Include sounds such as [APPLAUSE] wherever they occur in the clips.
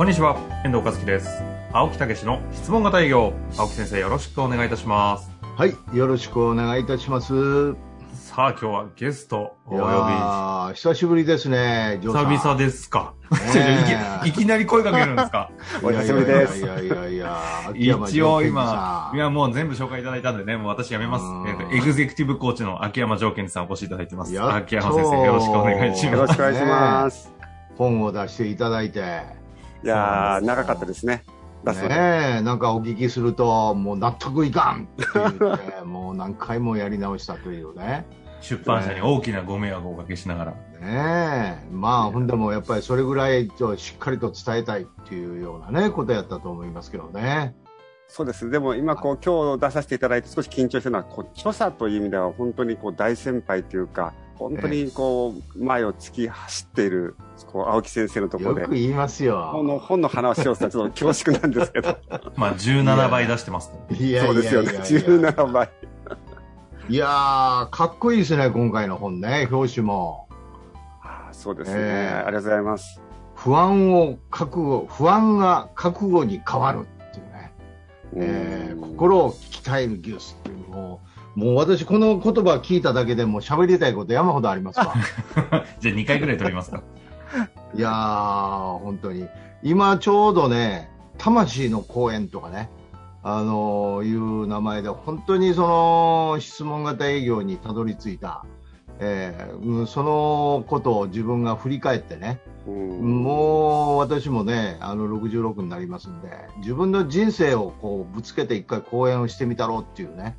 こんにちは、遠藤和樹です。青木武の質問型営業。青木先生、よろしくお願いいたします。はい、よろしくお願いいたします。さあ、今日はゲストをお呼ー久しぶりですね。久々ですか。ねえ [LAUGHS] いきなり声かけるんですか？お久しぶりですいやいやいや一応今いやもう全部紹介いただいたんでね、もう私やめますうん。えっと、エグゼクティブコーチの秋山条件さんお越しいただいてます。秋山先生、よろしくお願いします。よろしくお願いします。本を出していただいて、いやー、長かったですね。出す。ねえ、なんかお聞きすると、もう納得いかんって言って、もう何回もやり直したというね。出版社に大きなご迷惑をおかけしながら。ねえ、まあ、ほんでもやっぱりそれぐらいとしっかりと伝えたいっていうようなね、ことやったと思いますけどね。そうです。でも今こう、今日出させていただいて少し緊張してるのは、こう、著者という意味では本当にこう、大先輩というか、本当にこう、前を突き走っている、こう、青木先生のところでよく、言いますよ。この本の話をしたらちょっと恐縮なんですけど。[LAUGHS] まあ、17倍出してますね。いやそうですよね。17倍。いやー、かっこいいですね、今回の本ね、表紙も。あーそうですね。ええありがとうございます。不安を覚悟、不安が覚悟に変わるっていうね。えーうん心を鍛える技術っていうのを、もう私この言葉聞いただけでもう喋りたいこと山ほどありますわ。[LAUGHS] じゃあ2回ぐらい取りますか。いやー、本当に。今ちょうどね、魂の公演とかね、あのーいう名前で、本当にその質問型営業にたどり着いた、えーうんそのことを自分が振り返ってね、うんもう私もね、あの66になりますんで、自分の人生をこうぶつけて一回講演をしてみたろうっていうね、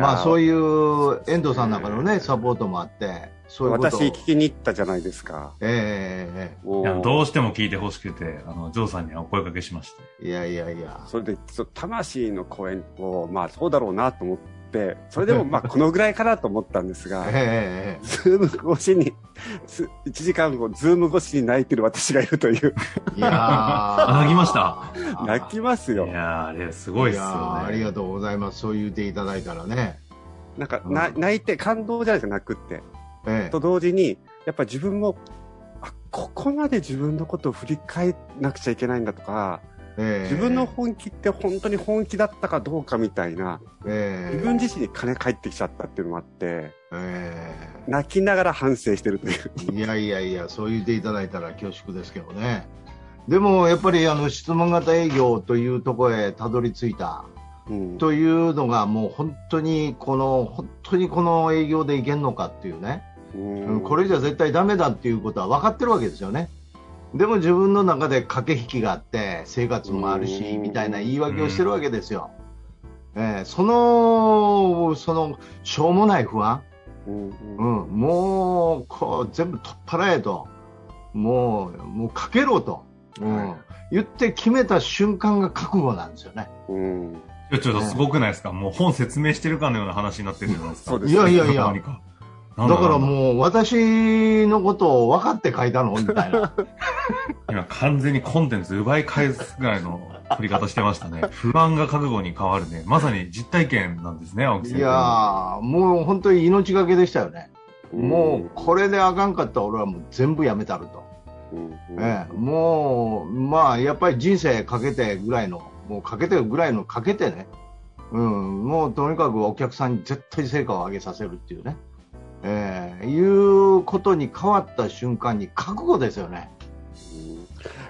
まあそういいう遠藤さんの中のね、サポートもあって、そういうことを。私聞きに行ったじゃないですか。えええもいやどうしても聞いてほしくて、あの、ジョーさんにはお声掛けしまして。えいやいやいや。それで、そう魂の講演を、まあそうだろうなと思って、それでもまあ [LAUGHS] このぐらいかなと思ったんですが、ええズーム越しに、す1時間後、ズーム越しに泣いてる私がいるという、いやー泣きました泣きますいよ。やー、あれ、すごいっすよやーありね。がとうございます。そう言っていただいたらね。なんか、な泣いて感動じゃないですか、泣くって。ええと同時に、やっぱ自分も、あ、ここまで自分のことを振り返らなくちゃいけないんだとか、ええ。自分の本気って本当に本気だったかどうかみたいな、ええ。自分自身に金返ってきちゃったっていうのもあって、え泣きながら反省してるという。えいやいやいや、そう言っていただいたら恐縮ですけどね。でもやっぱりあの質問型営業というところへたどり着いた。うん。というのがもう本当にこの本当にこの営業でいけんのかっていうね、うん。これじゃ絶対ダメだっていうことは分かってるわけですよね。でも自分の中で駆け引きがあって生活もあるしうん。みたいな言い訳をしてるわけですよ。えーそのそのしょうもない不安、うんもうこう全部取っ払えと。もうもうかけろと、うん。はい。言って決めた瞬間が覚悟なんですよね。うん。ちょっとすごくないですか？もう本説明してるかのような話になってるじゃないですか。そうですいやいやいや。だからう。もう私のことを分かって書いたの？みたいな。[LAUGHS] 今完全にコンテンツ奪い返すぐらいの振り方してましたね。[LAUGHS] 不安が覚悟に変わるね。まさに実体験なんですね、青木先生。いやー、もう本当に命がけでしたよね。もうこれであかんかったら俺はもう全部やめたると。ええ、もう、まあやっぱり人生かけてぐらいの、もうかけてぐらいのかけてね。うん、もうとにかくお客さんに絶対成果を上げさせるっていうね。ええいうことに変わった瞬間に覚悟ですよね。うん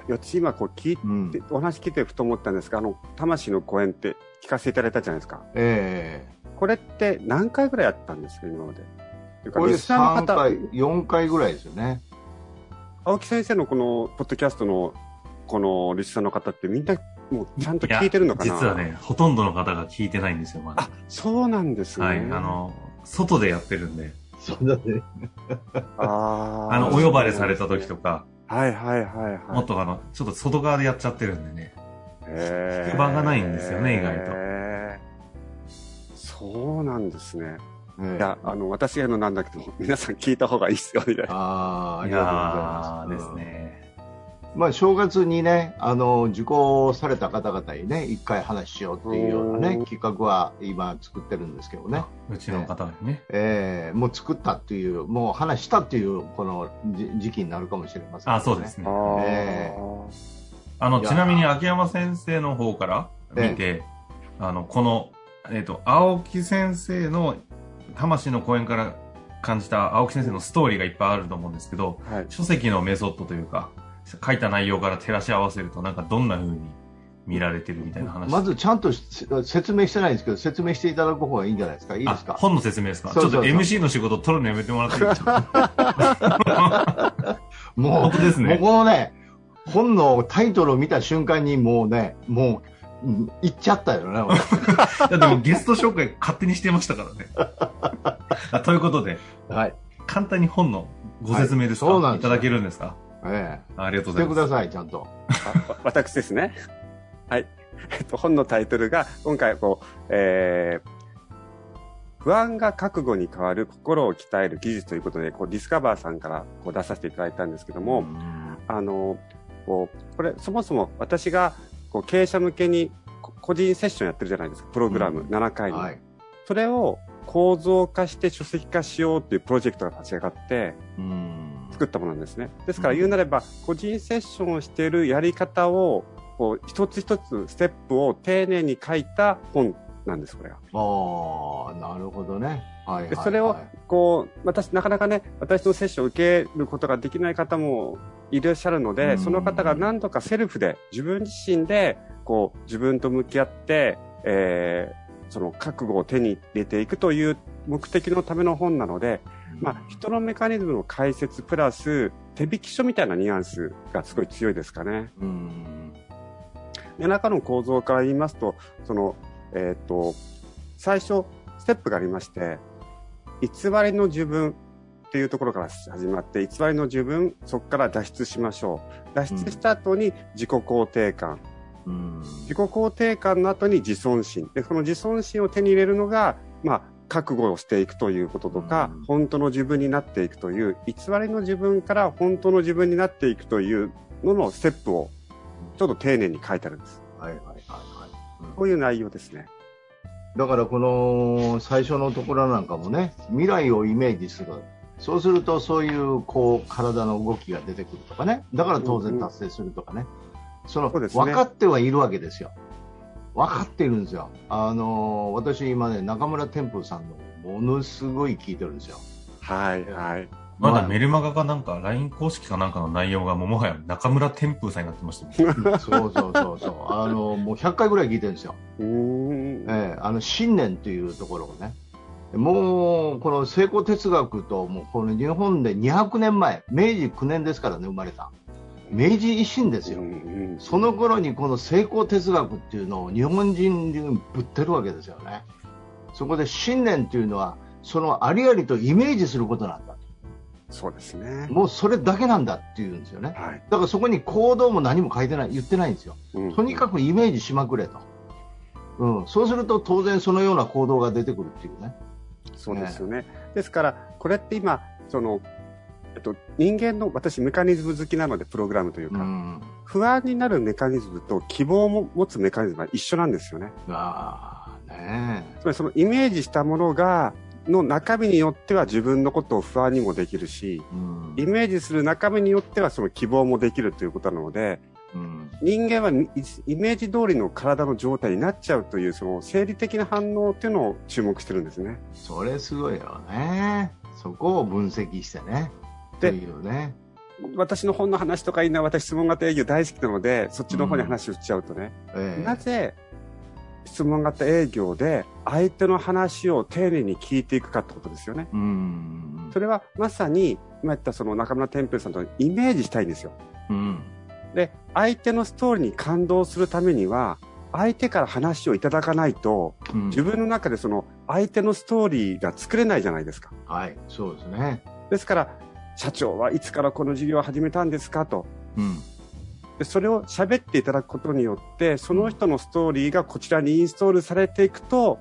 いや私今こう聞いて、うん。お話聞いてふと思ったんですが、あの、魂の公演って聞かせていただいたじゃないですか。ええこれって何回ぐらいやったんですか、今まで。これリスナーの3回、方、4回ぐらいですよね。青木先生のこの、ポッドキャストの、このリスナーの方ってみんな、もうちゃんと聞いてるのかな？実はね、ほとんどの方が聞いてないんですよ、まだあ。、そうなんですね。はい。あの、外でやってるんで、そうだね。あー [LAUGHS] あの、お呼ばれされた時とか、はいはいはいはい。もっとあの、ちょっと外側でやっちゃってるんでね。へー聞く場がないんですよね意外とへーそうなんですね。ええいや、あの、私が言うのなんだけど、皆さん聞いた方がいいっすよ、みたいな。ああ、りがとうございやます。ーですね。うんまあ、正月にね、あの、受講された方々にね、一回話しようっていうようなねうん、企画は今作ってるんですけどね。うちの方にね。ええもう作ったっていう、もう話したっていう、このじ時期になるかもしれません、あ、そうです。ね。えあの、ちなみに秋山先生の方から見て、あの、この、えっ、と、青木先生の魂の講演から感じた青木先生のストーリーがいっぱいあると思うんですけど、はい。書籍のメソッドというか、書いた内容から照らし合わせると、なんかどんな風に見られてるみたいな話。まずちゃんとし説明してないんですけど、説明していただく方がいいんじゃないですか？いいですか？あ、本の説明ですか？ちょっと MC の仕事取るのやめてもらっていいですか？[LAUGHS] [LAUGHS] もう本当ですねこのね、本のタイトルを見た瞬間にもうね、もう、うん言っちゃったよね。[LAUGHS] いやでもゲスト紹介勝手にしてましたからね。あということで、はい。簡単に本のご説明ですか、はいそうなんですよいただけるんですか？えありがとえ。うございます。してください、ちゃんと。あ私ですね。はい。えっと、本のタイトルが、今回、こう、えー、不安が覚悟に変わる心を鍛える技術ということで、こう、ディスカバーさんからこう出させていただいたんですけども、あの、こう、これ、そもそも私が、こう、経営者向けに、こ個人セッションやってるじゃないですか、プログラム、うん7回に。はい。それを構造化して書籍化しようっていうプロジェクトが立ち上がって、うん。作ったものなんですね。ですから言うなれば、個人セッションをしているやり方を、こう、一つ一つステップを丁寧に書いた本なんです、これが。ああ、なるほどね。はいはい、はい。でそれをこう、私、なかなかね、私のセッションを受けることができない方もいらっしゃるので、うんその方が何度かセルフで、自分自身で、こう、自分と向き合って、えーその覚悟を手に入れていくという目的のための本なので、まあ、人のメカニズムの解説プラス、手引き書みたいなニュアンスがすごい強いですかね。うん。で中の構造から言いますと、その、えっ、と、最初、ステップがありまして、偽りの自分っていうところから始まって、偽りの自分、そこから脱出しましょう。脱出した後に自己肯定感。うん。自己肯定感の後に自尊心。で、その自尊心を手に入れるのが、まあ、覚悟をしていくということとか、うん本当の自分になっていくという、偽りの自分から本当の自分になっていくというののステップを、ちょっと丁寧に書いてあるんです。はいはいはいはい。うんこういう内容ですね。だからこの最初のところなんかもね、未来をイメージする。そうするとそういうこう体の動きが出てくるとかね。だから当然達成するとかね。そのそうですね分かってはいるわけですよ。分かっているんですよ。あの私今ね、中村天風さんのものすごい聞いてるんですよ。はい、はい。まだメルマガかなんか、LINE 公式かなんかの内容がもうもはや中村天風さんになってましたね。そうそうそうそう。[LAUGHS] あのもう100回ぐらい聞いてるんですよ。うーん。ええあの信念というところをね、もうこの成功哲学と、もうこの日本で200年前、明治9年ですからね、生まれた。明治維新ですよ。うんうんその頃にこの成功哲学っていうのを日本人にぶってるわけですよね。そこで信念というのは、そのありありとイメージすることなんだ。そうですね。もうそれだけなんだっていうんですよね。はい。だからそこに行動も何も書いてない、言ってないんですよ。うんとにかくイメージしまくれと。うん、そうすると当然そのような行動が出てくるっていうね。そうですよね。ですから、これって今、その、えっと、人間の、私、メカニズム好きなので、プログラムというか、ん。不安になるメカニズムと希望を持つメカニズムは一緒なんですよね。ああ、ねつまりそのイメージしたものが、の中身によっては自分のことを不安にもできるし、え。うんイメージする中身によってはその希望もできるということなので、うん。人間はイイメージ通りの体の状態になっちゃうというその生理的な反応っていうのを注目してるんですね。それすごいよね。そこを分析してね。で。私の本の話とかいいな、私質問型営業大好きなので、そっちの方に話をしちゃうとね、ええなぜ質問型営業で相手の話を丁寧に聞いていくかってことですよね。うん。それはまさに、今言ったその中村天平さんとイメージしたいんですよ。うん。で、相手のストーリーに感動するためには、相手から話をいただかないと、うん自分の中でその相手のストーリーが作れないじゃないですか。はい、そうですね。ですから、社長はいつからこの事業を始めたんですかと。うん。でそれを喋っていただくことによって、その人のストーリーがこちらにインストールされていくと、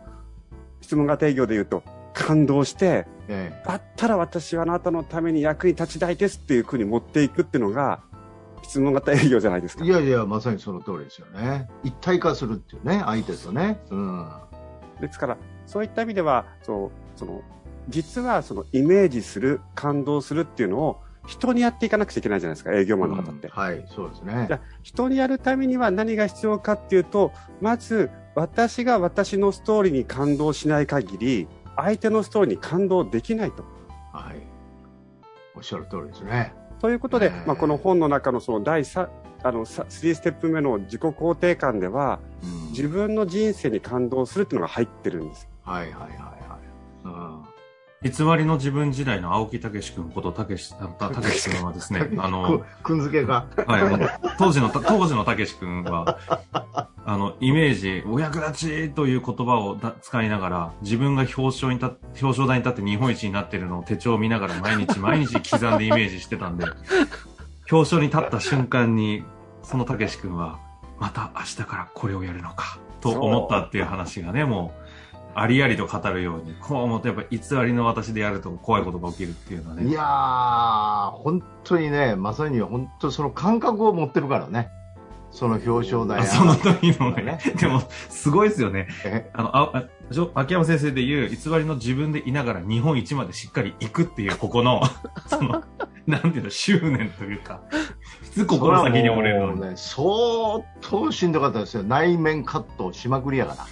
質問型営業で言うと、感動して、えだったら私はあなたのために役に立ちたいですっていうふうに持っていくっていうのが、質問型営業じゃないですか。えいやいや、まさにその通りですよね。一体化するっていうね、相手とね。うん。ですから、そういった意味では、そう、その、実はそのイメージする、感動するっていうのを人にやっていかなくちゃいけないじゃないですか、営業マンの方って。うんはい、そうですねじゃ。あ人にやるためには何が必要かっていうと、まず、私が私のストーリーに感動しない限り、相手のストーリーに感動できないと。はい。おっしゃる通りですね。ということで、えーまあ、この本の中のその第3、あの、さ3ステップ目の自己肯定感では、うん自分の人生に感動するっていうのが入ってるんです。はいはいはい偽りの自分時代の青木武志君ことたけし、あたたけし君はですね、[LAUGHS] あの、くくんづけが。はい、当時の、当時のたけし君は、あの、イメージ、お役立ちという言葉をだ使いながら、自分が表彰に立っ表彰台に立って日本一になってるのを手帳を見ながら毎日毎日刻んでイメージしてたんで、表彰に立った瞬間に、そのたけし君は、また明日からこれをやるのか、と思ったっていう話がね、もう、ありありと語るように、こう思ってやっぱ偽りの私でやると怖いことが起きるっていうのはね。いやー、本当にね、まさに本当その感覚を持ってるからね。その表彰台あその時のね、でも、すごいですよね。え？あの、あ、秋山先生で言う、偽りの自分でいながら日本一までしっかり行くっていう、ここの、[LAUGHS] その、[LAUGHS] なんていうの、執念というか、普通心の先に折れるのに。ね、相当しんどかったですよ。内面カットしまくりやから。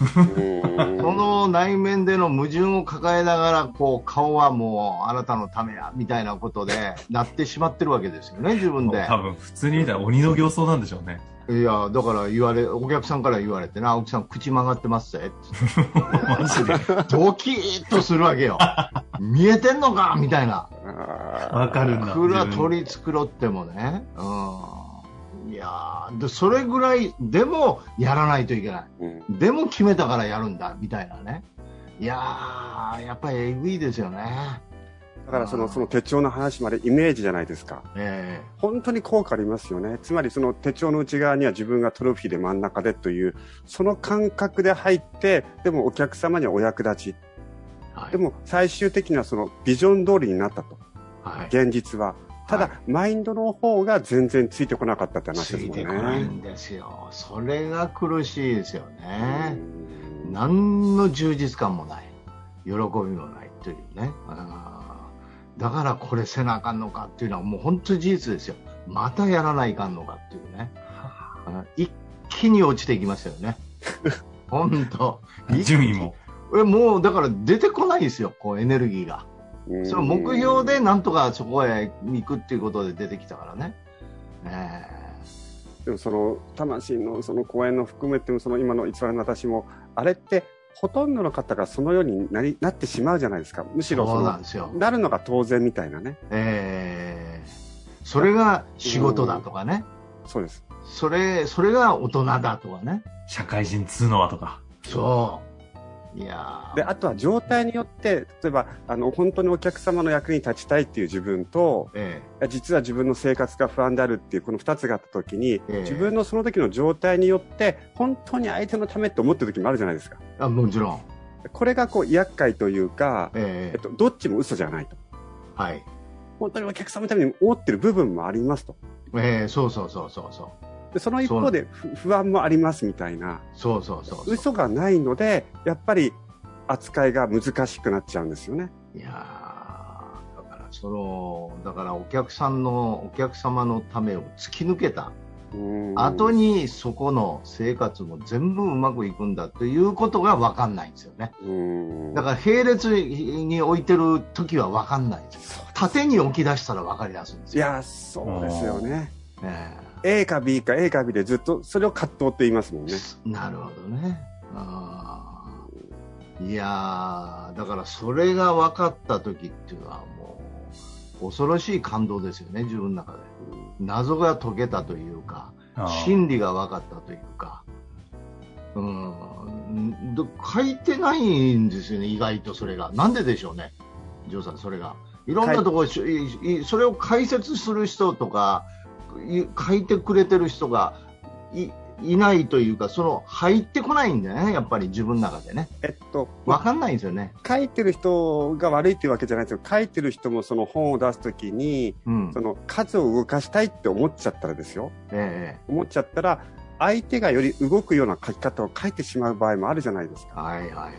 その内面での矛盾を抱えながら、こう、顔はもう、あなたのためや、みたいなことで、なってしまってるわけですよね、自分で。多分、普通に見たら鬼の形相なんでしょうね。いや、だから言われ、お客さんから言われてな、青木さん口曲がってますぜ。[LAUGHS] マジで？ドキッとするわけよ。見えてんのか？みたいな。わかるんだ。いくら取り繕ってもね。うん。いやーで、それぐらい、でも、やらないといけない。うんでも決めたからやるんだ、みたいなね。いやー、やっぱりえぐいですよね。だからその、その手帳の話までイメージじゃないですか。え本当に効果ありますよね。つまりその手帳の内側には自分がトロフィーで真ん中でという、その感覚で入って、でもお客様にはお役立ち。えはいでも最終的にはそのビジョン通りになったと。はい。現実は。ただ、はいマインドの方が全然ついてこなかったって話つですもんね。いてこないんですよ。それが苦しいですよね。うん何の充実感もない。喜びもないというね。あーだからこれせなあかんのかっていうのはもう本当に事実ですよ。またやらないかんのかっていうね。あ一気に落ちていきましたよね。[LAUGHS] 本当。順位も。えもうだから出てこないですよ、こうエネルギーが。その目標でなんとかそこへ行くっていうことで出てきたからね。えでもその魂のその講演の含めてもその今の偽りの私もあれってほとんどの方がそのようになりなってしまうじゃないですかむしろそうのなんですよ。なるのが当然みたいなねええそれが仕事だとかね。そうですそれ、それが大人だとかね。社会人通の輪とか。そう。いやー。であとは状態によって例えばあの本当にお客様の役に立ちたいっていう自分とえ実は自分の生活が不安であるっていうこの2つがあった時に、ええ。自分のその時の状態によって本当に相手のためって思ってる時もあるじゃないですか。えあもちろん。これがこう厄介というか、ええ。えっと、どっちも嘘じゃないと。はい。本当にお客様のために思ってる部分もありますと。ええそうそうそうそうそう。でその一方でふ不安もありますみたいなそうそうそうそう。嘘がないのでやっぱり扱いが難しくなっちゃうんですよね。いやーだからその、だからお客さんの、お客様のためを突き抜けた後ににそこの生活も全部うまくいくんだということが分かんないんですよね。だから並列に置いてる時は分かんないんですよ。縦に置き出したら分かりやすいんですよ。いやそうですよね。え A か B か A か B でずっとそれを葛藤って言いますもんね。えなるほどね。あーいやーだからそれが分かった時っていうのはもう恐ろしい感動ですよね、自分の中で。謎が解けたというか、真理が分かったというか、うん、ど書いてないんですよね、意外とそれが。なんででしょうね、ジョーさん、それが。いろんなところ、それを解説する人とか、い書いてくれてる人がいいないというか、その入ってこないんだよね、やっぱり自分の中でね。えっと、わかんないんですよね。書いてる人が悪いっていうわけじゃないですよ。書いてる人もその本を出すときに、うんそ。の数を動かしたいって思っちゃったらですよ。え思っちゃったら、相手がより動くような書き方を書いてしまう場合もあるじゃないですか。えはいはいはいはい。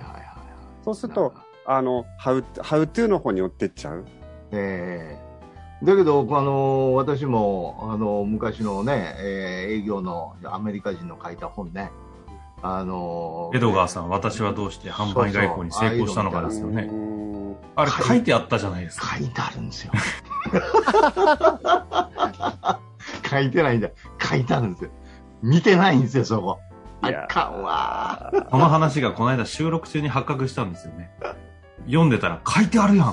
そうすると、あの、ハウ、ハウトゥーの方に寄ってっちゃう。ええだけど、あの私もあの昔のね、えー営業のアメリカ人の書いた本ね、あのエドガーさん、私はどうして販売外交に成功したのかですようね。ーんあれ書いてあったじゃないですか。書いてあるんですよ。[LAUGHS] 書いてないんだ。書いてあるんですよ。見てないんですよ、そこ。あいやかんわこの話がこの間収録中に発覚したんですよね。読んでたら書いてあるやん。い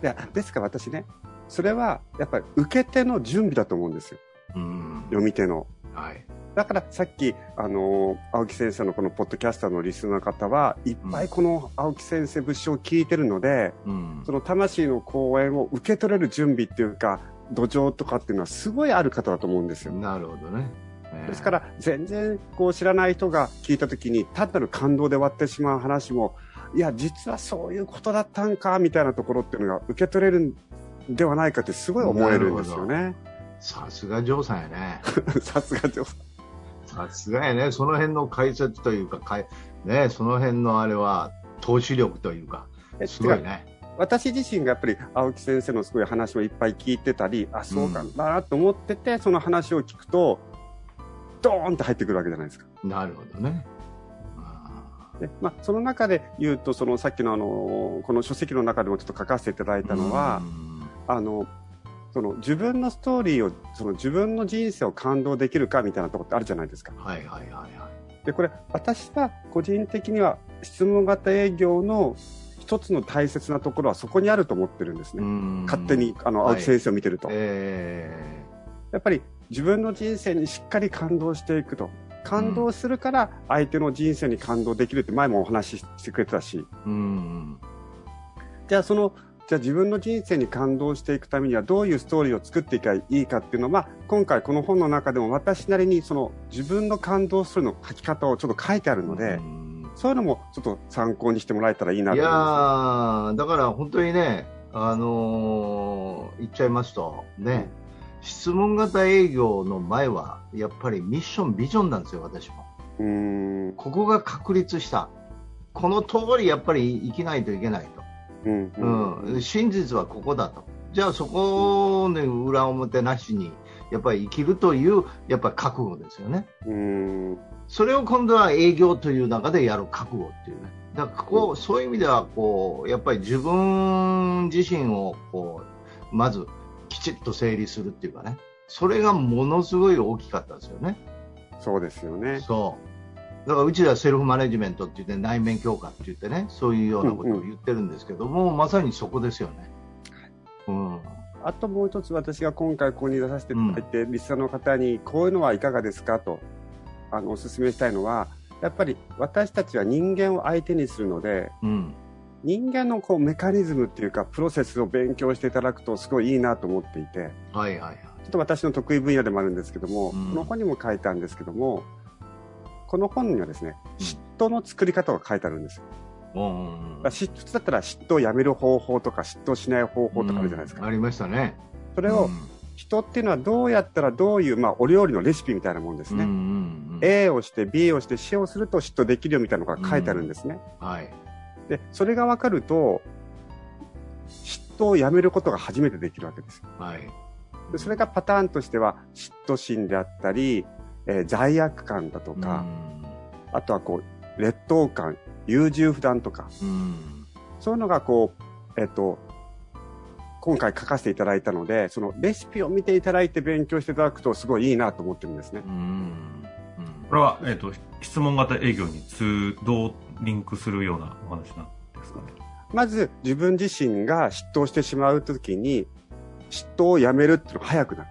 や、ですから私ね、それは、やっぱり受け手の準備だと思うんですよ。うん。読み手の。はい。だからさっき、あのー青木先生のこのポッドキャスターのリスナーの方は、いっぱいこの青木先生節を聞いてるので、うんその魂の講演を受け取れる準備っていうか、土壌とかっていうのはすごいある方だと思うんですよ。なるほどね。ええですから、全然こう知らない人が聞いたときに、単なる感動で終わってしまう話も、いや、実はそういうことだったんか、みたいなところっていうのが受け取れるんではないかってすごい思えるんですよね。さすがジョーさんやね。[LAUGHS] さすが上手。さすがやね。その辺の解説というか、かいね、その辺のあれは、投資力というか、えすごいね。私自身がやっぱり青木先生のすごい話をいっぱい聞いてたり、あ、そうかなと思ってて、その話を聞くと、ドーンって入ってくるわけじゃないですか。なるほどね。あで、まあ、その中で言うと、そのさっきのあの、この書籍の中でもちょっと書かせていただいーたのは、あの、その自分のストーリーを、その自分の人生を感動できるかみたいなところってあるじゃないですか。はいはいはいはい。で、これ、私は個人的には質問型営業の一つの大切なところはそこにあると思ってるんですね。勝手に、あの、はい青木先生を見てると。えやっぱり自分の人生にしっかり感動していくと。感動するから相手の人生に感動できるって前もお話ししてくれてたし、ーうん。じゃあその、じゃあ自分の人生に感動していくためにはどういうストーリーを作っていけばいいかっていうのは、まあ、今回この本の中でも私なりにその自分の感動するの書き方をちょっと書いてあるので、うんそういうのもちょっと参考にしてもらえたらいいないといまー、だから本当にね、あのー言っちゃいますと、ね、質問型営業の前は、やっぱりミッション、ビジョンなんですよ、私も。す。うーん。ここが確立した。この通りやっぱり生きないといけないと。うん。うん、真実はここだと。じゃあそこの裏表なしに、やっぱり生きるという、やっぱり覚悟ですよね。うん。それを今度は営業という中でやる覚悟っていうね。だからここ、そういう意味では、こう、やっぱり自分自身を、こう、まずきちっと整理するっていうかね。それがものすごい大きかったですよね。そうですよね。そう。だからうちではセルフマネジメントって言って内面強化って言ってね、そういうようなことを言ってるんですけども、まさにそこですよね。うん。あともう一つ私が今回ここに出させていただいて、リスナーの方にこういうのはいかがですかと、あの、お勧めしたいのは、やっぱり私たちは人間を相手にするので、うん。人間のこうメカニズムっていうか、プロセスを勉強していただくとすごいいいなと思っていて、はいはいはい。ちょっと私の得意分野でもあるんですけども、うんこの本にも書いたんですけども、この本にはですね、うん嫉妬の作り方が書いてあるんですよ。うん嫉妬だったら嫉妬をやめる方法とか嫉妬しない方法とかあるじゃないですか。うんありましたね。それを、うん人っていうのはどうやったらどういう、まあ、お料理のレシピみたいなもんですね。うんうんうん、A をして B をして C をすると嫉妬できるよみたいなのが書いてあるんですね。はい。で、それが分かると、嫉妬をやめることが初めてできるわけです。はい。でそれがパターンとしては、嫉妬心であったり、えー罪悪感だとか、あとはこう、劣等感、優柔不断とか、うん。うん。そういうのがこう、えっ、と、今回書かせていただいたので、そのレシピを見ていただいて勉強していただくとすごいいいなと思ってるんですね。うん。これは、えっ、と、質問型営業に通、どうリンクするようなお話なんですかね？まず自分自身が嫉妬してしまうときに、嫉妬をやめるっていうのが早くなる。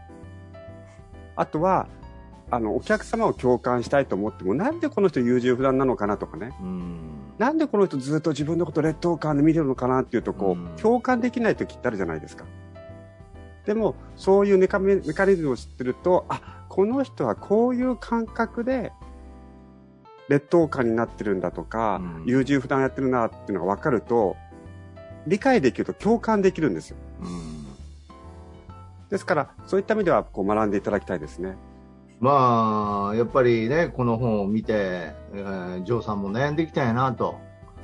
あとは、あの、お客様を共感したいと思っても、なんでこの人優柔不断なのかなとかね。うん。なんでこの人ずっと自分のこと劣等感で見てるのかなっていうと、こう、うん共感できない時ってあるじゃないですか。でも、そういうメカメメカニズムを知ってると、あ、この人はこういう感覚で、劣等感になってるんだとか、うん優柔不断やってるなっていうのが分かると、理解できると共感できるんですよ。うんですから、そういった意味では、こう学んでいただきたいですね。まあ、やっぱりね、この本を見て、えージョーさんも悩んできたんやなと。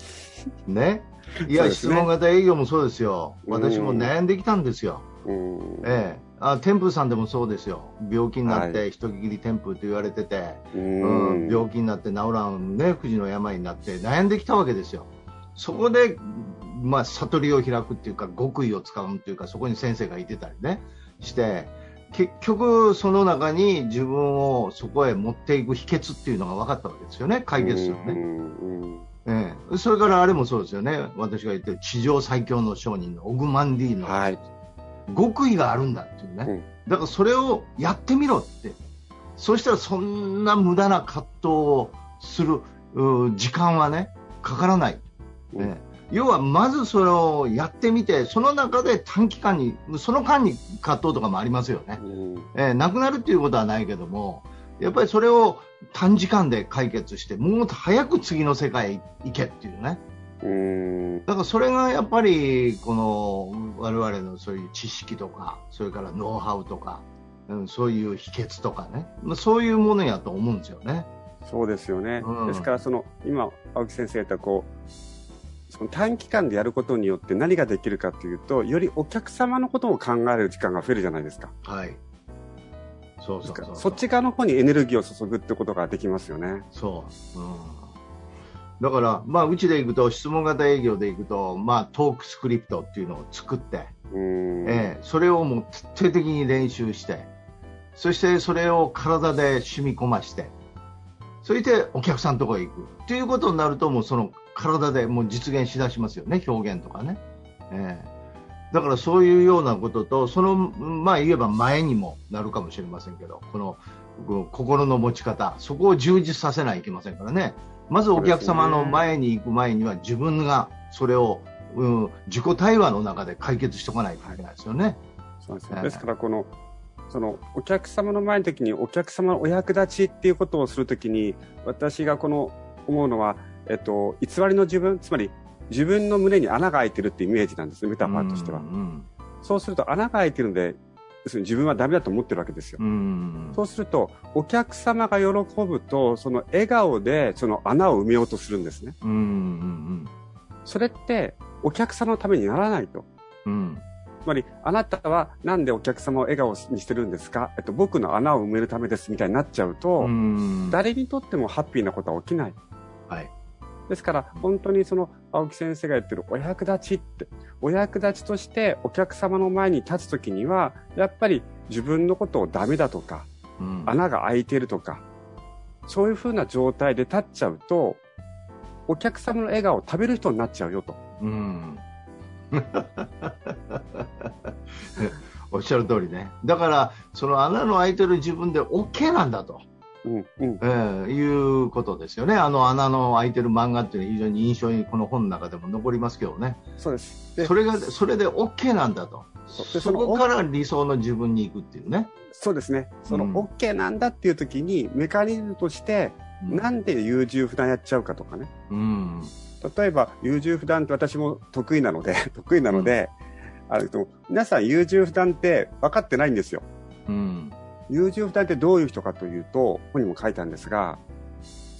[LAUGHS] ね。いや、ね質問型営業もそうですよ。うん私も悩んできたんですよ。うん。ええ。あ、天風さんでもそうですよ。病気になっはて、一区切り天風と言われてて、ううんん。病気になって治らんね、不治の病になって悩んできたわけですよ。そこで、まあ、悟りを開くっていうか、極意を使うっていうか、そこに先生がいてたりね、して、結局、その中に自分をそこへ持っていく秘訣っていうのが分かったわけですよね、解決するね。ええ、それからあれもそうですよね、私が言ってる地上最強の商人のオグマンディーノ、はい。極意があるんだっていうね、うん。だからそれをやってみろって、そうしたらそんな無駄な葛藤をするう時間はね、かからない、うん。ね要はまずそれをやってみて、その中で短期間に、その間に葛藤とかもありますよね。うんえーなくなるっていうことはないけども、やっぱりそれを短時間で解決して、もっと早く次の世界へ行けっていうね。うんだからそれがやっぱり、この我々のそういう知識とか、それからノウハウとか、うん、そういう秘訣とかね、まあ、そういうものやと思うんですよね。そうですよね。うんですから、その、今、青木先生が言った、こう、その短期間でやることによって何ができるかというと、よりお客様のことを考える時間が増えるじゃないですか。はい。そうそうそう。そっち側の方にエネルギーを注ぐってことができますよね。そう。うん。だから、まあ、うちで行くと、質問型営業で行くと、まあ、トークスクリプトっていうのを作って、うん。ええ、それをもう徹底的に練習して、そしてそれを体で染み込まして、それでお客さんのところへ行くっていうことになると、もうその体でもう実現しだしますよね、表現とかね。ええ、だからそういうようなことと、その、まあ言えば前にもなるかもしれませんけど、この心の持ち方、そこを充実させないといけませんからね。まずお客様の前に行く前には自分がそれを、うん、自己対話の中で解決しておかないといけないですよね。そうですね。はいですから、この、その、お客様の前の時に、お客様のお役立ちっていうことをするときに、私がこの、思うのは、えっと、偽りの自分、つまり、自分の胸に穴が開いてるっていうイメージなんですね、メタファーとしてはう。んそうすると穴が開いてるので、要するに自分はダメだと思ってるわけですよ。うんそうすると、お客様が喜ぶと、その笑顔でその穴を埋めようとするんですね。うんうんそれって、お客様のためにならないと。うんつまり、あなたはなんでお客様を笑顔にしてるんですか？えっと、僕の穴を埋めるためですみたいになっちゃうと、うん誰にとってもハッピーなことは起きない。はいですから、本当にその、青木先生が言ってるお役立ちって、お役立ちとしてお客様の前に立つときには、やっぱり自分のことをダメだとか、うん穴が開いてるとか、そういう風な状態で立っちゃうと、お客様の笑顔を食べる人になっちゃうよと。うん [LAUGHS] おっしゃる通りね。だから、その穴の開いてる自分で OK なんだと、うん、うん。えーいうことですよね。あの穴の開いてる漫画っていうのは非常に印象にこの本の中でも残りますけどね。そうです。でそれが、それで OK なんだと。そそこから理想の自分に行くっていうね。そうですね。そのうん OK なんだっていう時に、メカニズムとして、なんで優柔不断やっちゃうかとかね。うん。例えば、優柔不断って私も得意なので、[LAUGHS] 得意なので、あの皆さん優柔不断って分かってないんですよ。うん。優柔不断ってどういう人かというと、ここにも書いたんですが、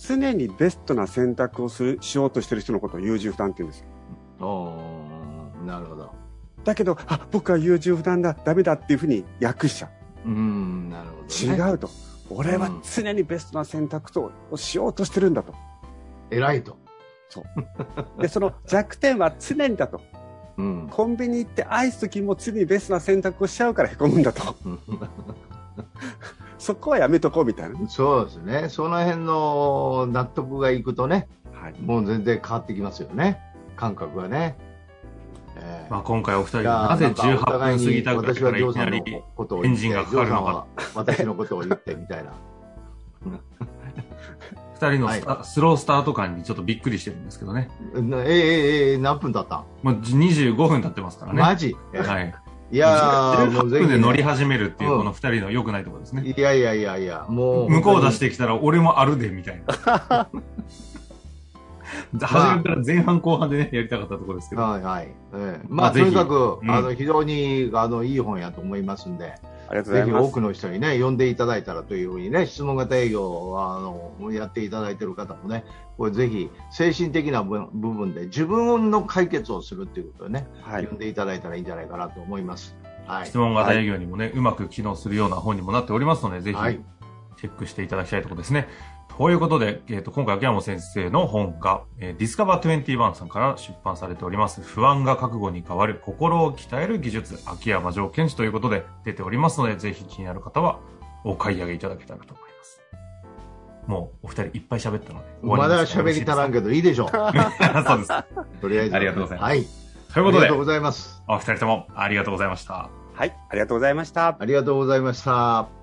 常にベストな選択をする、しようとしてる人のことを優柔不断って言うんですよ。おーなるほど。だけど、あ、僕は優柔不断だ、ダメだっていうふうに訳しちゃう。うん、なるほど、ね。違うと。俺は常にベストな選択とをしようとしてるんだと。偉いと。で、その弱点は常にだと。うん。コンビニ行ってアイス時も常にベストな選択をしちゃうからへこむんだと。[LAUGHS] そこはやめとこうみたいな。そうですね。その辺の納得がいくとね、はい。もう全然変わってきますよね。感覚がね。えーまあ、今回お二人いやーなぜんかお18互いに分過ぎたぐらい私からいはジョーさんのきなりことを言って、エンジンがかかるのか私のことを言ってみたいな。二 [LAUGHS] 二人のスタ、はスロースタート感にちょっとびっくりしてるんですけどね。なええええ何分だったん、もう25分経ってますからね。マジ？はい。いやー、も18うぜひ、分で乗りね。始めるっていううんこの二人の良くないところですね。いやいやいやいや、もう。向こう出してきたら俺もあるで、みたいな。[LAUGHS] 初めから前半後半でね、やりたかったところですけど。はいはい。ええまあ、とにかく、うんあの、非常に、あの、いい本やと思いますんで、ありがとうございますぜひ多く。の人にね、読んでいただいたらというふうにね、質問型営業は、あの、やっていただいている方もね、これぜひ、精神的な部部分で自分の解決をするっていうことでね、はい。読んでいただいたらいいんじゃないかなと思います。はい質。問型営業にもね、うまく機能するような本にもなっておりますので、ぜひ、はいチェックしていただきたいところですね。ということで、えっ、と、今回秋山先生の本が、えー、ディスカバー21さんから出版されております、不安が覚悟に変わる心を鍛える技術、秋山条件士ということで出ておりますので、ぜひ気になる方はお買い上げいただけたらと思います。もう、お二人いっぱい喋ったので。まだ喋り足らんけけど、いいでしょう。ど。[LAUGHS] そうです。とりあえず。ありがとうございますはい。ということでありがとう、ございます。お二人ともありがとうございました。はい。ありがとうございました。ありがとうございました。